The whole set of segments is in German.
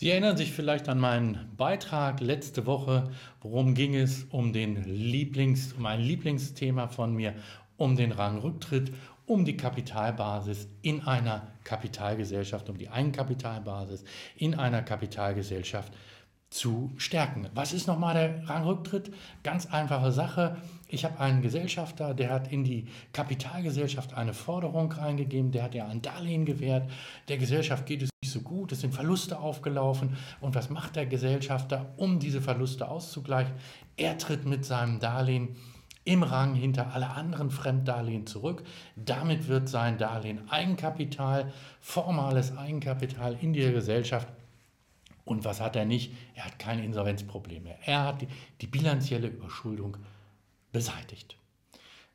Sie erinnern sich vielleicht an meinen Beitrag letzte Woche. Worum ging es? Um, den Lieblings, um ein Lieblingsthema von mir, um den Rangrücktritt, um die Kapitalbasis in einer Kapitalgesellschaft, um die Eigenkapitalbasis in einer Kapitalgesellschaft zu stärken. Was ist nochmal der Rangrücktritt? Ganz einfache Sache. Ich habe einen Gesellschafter, der hat in die Kapitalgesellschaft eine Forderung reingegeben, der hat ja ein Darlehen gewährt. Der Gesellschaft geht es nicht so gut, es sind Verluste aufgelaufen. Und was macht der Gesellschafter, um diese Verluste auszugleichen? Er tritt mit seinem Darlehen im Rang hinter alle anderen Fremddarlehen zurück. Damit wird sein Darlehen Eigenkapital, formales Eigenkapital in der Gesellschaft und was hat er nicht? Er hat kein Insolvenzproblem mehr. Er hat die, die bilanzielle Überschuldung beseitigt.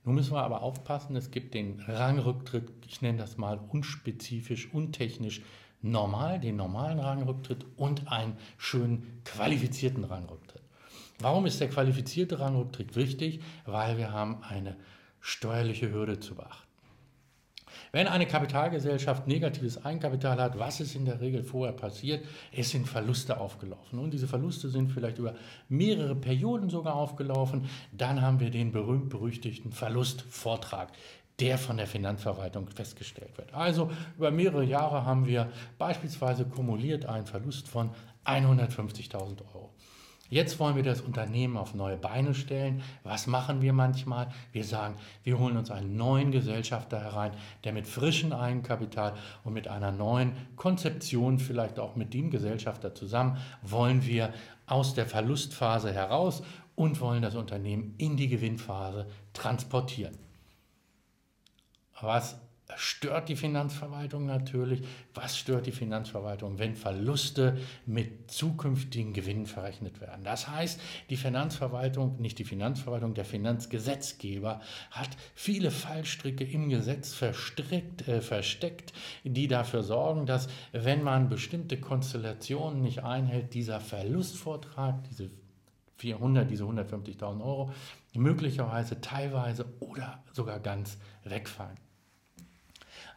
Nun müssen wir aber aufpassen, es gibt den Rangrücktritt, ich nenne das mal unspezifisch, untechnisch normal, den normalen Rangrücktritt und einen schönen qualifizierten Rangrücktritt. Warum ist der qualifizierte Rangrücktritt wichtig? Weil wir haben eine steuerliche Hürde zu beachten. Wenn eine Kapitalgesellschaft negatives Eigenkapital hat, was ist in der Regel vorher passiert? Es sind Verluste aufgelaufen. Und diese Verluste sind vielleicht über mehrere Perioden sogar aufgelaufen. Dann haben wir den berühmt-berüchtigten Verlustvortrag der von der Finanzverwaltung festgestellt wird. Also über mehrere Jahre haben wir beispielsweise kumuliert einen Verlust von 150.000 Euro. Jetzt wollen wir das Unternehmen auf neue Beine stellen. Was machen wir manchmal? Wir sagen, wir holen uns einen neuen Gesellschafter herein, der mit frischem Eigenkapital und mit einer neuen Konzeption, vielleicht auch mit dem Gesellschafter zusammen, wollen wir aus der Verlustphase heraus und wollen das Unternehmen in die Gewinnphase transportieren. Was stört die Finanzverwaltung natürlich. Was stört die Finanzverwaltung, wenn Verluste mit zukünftigen Gewinnen verrechnet werden? Das heißt, die Finanzverwaltung, nicht die Finanzverwaltung, der Finanzgesetzgeber hat viele Fallstricke im Gesetz verstrickt, äh, versteckt, die dafür sorgen, dass wenn man bestimmte Konstellationen nicht einhält, dieser Verlustvortrag, diese 400, diese 150.000 Euro, möglicherweise teilweise oder sogar ganz wegfallen.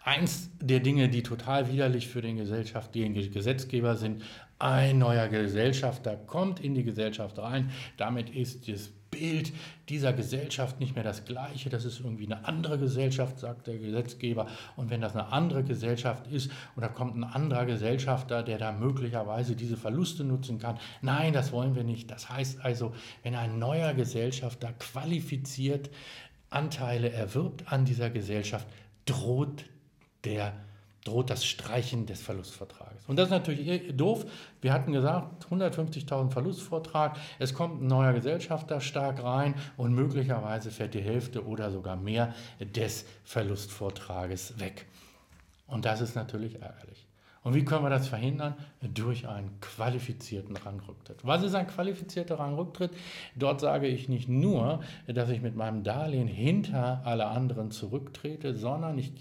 Eins der Dinge, die total widerlich für den Gesellschaft, den Gesetzgeber sind, ein neuer Gesellschafter kommt in die Gesellschaft rein. Damit ist das Bild dieser Gesellschaft nicht mehr das gleiche. Das ist irgendwie eine andere Gesellschaft, sagt der Gesetzgeber. Und wenn das eine andere Gesellschaft ist und da kommt ein anderer Gesellschafter, der da möglicherweise diese Verluste nutzen kann, nein, das wollen wir nicht. Das heißt also, wenn ein neuer Gesellschafter qualifiziert Anteile erwirbt an dieser Gesellschaft, droht der droht das Streichen des Verlustvertrages. Und das ist natürlich doof. Wir hatten gesagt, 150.000 Verlustvortrag, es kommt ein neuer Gesellschafter stark rein und möglicherweise fährt die Hälfte oder sogar mehr des Verlustvortrages weg. Und das ist natürlich ärgerlich. Und wie können wir das verhindern? Durch einen qualifizierten Rangrücktritt. Was ist ein qualifizierter Rangrücktritt? Dort sage ich nicht nur, dass ich mit meinem Darlehen hinter alle anderen zurücktrete, sondern ich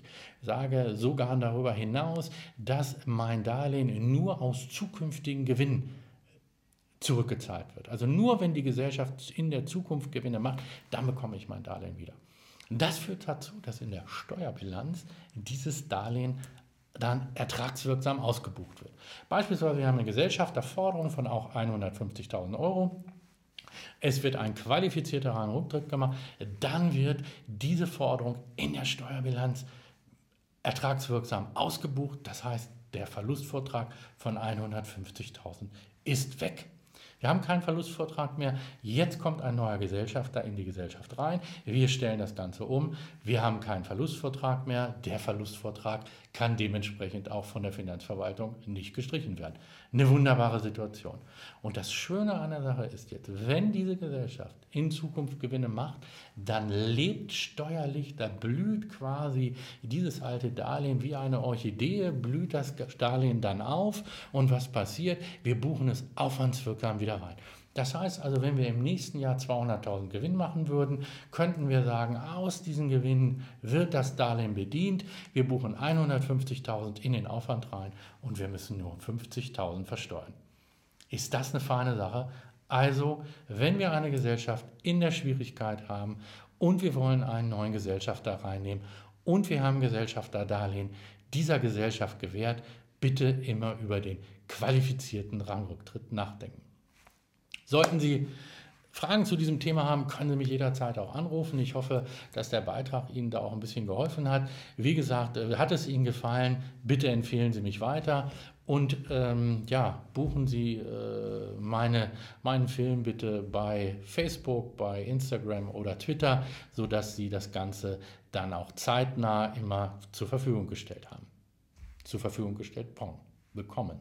sage sogar darüber hinaus, dass mein Darlehen nur aus zukünftigen Gewinnen zurückgezahlt wird. Also nur wenn die Gesellschaft in der Zukunft Gewinne macht, dann bekomme ich mein Darlehen wieder. Das führt dazu, dass in der Steuerbilanz dieses Darlehen dann ertragswirksam ausgebucht wird. Beispielsweise wir haben eine Gesellschafterforderung von auch 150.000 Euro. Es wird ein qualifizierter Rangrücktritt gemacht. Dann wird diese Forderung in der Steuerbilanz ertragswirksam ausgebucht. Das heißt, der Verlustvortrag von 150.000 ist weg. Wir haben keinen Verlustvortrag mehr. Jetzt kommt ein neuer Gesellschafter in die Gesellschaft rein. Wir stellen das Ganze um. Wir haben keinen Verlustvortrag mehr. Der Verlustvortrag kann dementsprechend auch von der Finanzverwaltung nicht gestrichen werden. Eine wunderbare Situation. Und das Schöne an der Sache ist jetzt, wenn diese Gesellschaft in Zukunft Gewinne macht, dann lebt steuerlich, da blüht quasi dieses alte Darlehen wie eine Orchidee, blüht das Darlehen dann auf. Und was passiert? Wir buchen es aufwandswirksam wieder rein. Das heißt also, wenn wir im nächsten Jahr 200.000 Gewinn machen würden, könnten wir sagen, aus diesen Gewinnen wird das Darlehen bedient. Wir buchen 150.000 in den Aufwand rein und wir müssen nur 50.000 versteuern. Ist das eine feine Sache? Also, wenn wir eine Gesellschaft in der Schwierigkeit haben und wir wollen einen neuen Gesellschafter reinnehmen und wir haben Gesellschafterdarlehen dieser Gesellschaft gewährt, bitte immer über den qualifizierten Rangrücktritt nachdenken. Sollten Sie Fragen zu diesem Thema haben, können Sie mich jederzeit auch anrufen. Ich hoffe, dass der Beitrag Ihnen da auch ein bisschen geholfen hat. Wie gesagt, äh, hat es Ihnen gefallen, bitte empfehlen Sie mich weiter und ähm, ja, buchen Sie äh, meine, meinen Film bitte bei Facebook, bei Instagram oder Twitter, sodass Sie das Ganze dann auch zeitnah immer zur Verfügung gestellt haben. Zur Verfügung gestellt bekommen.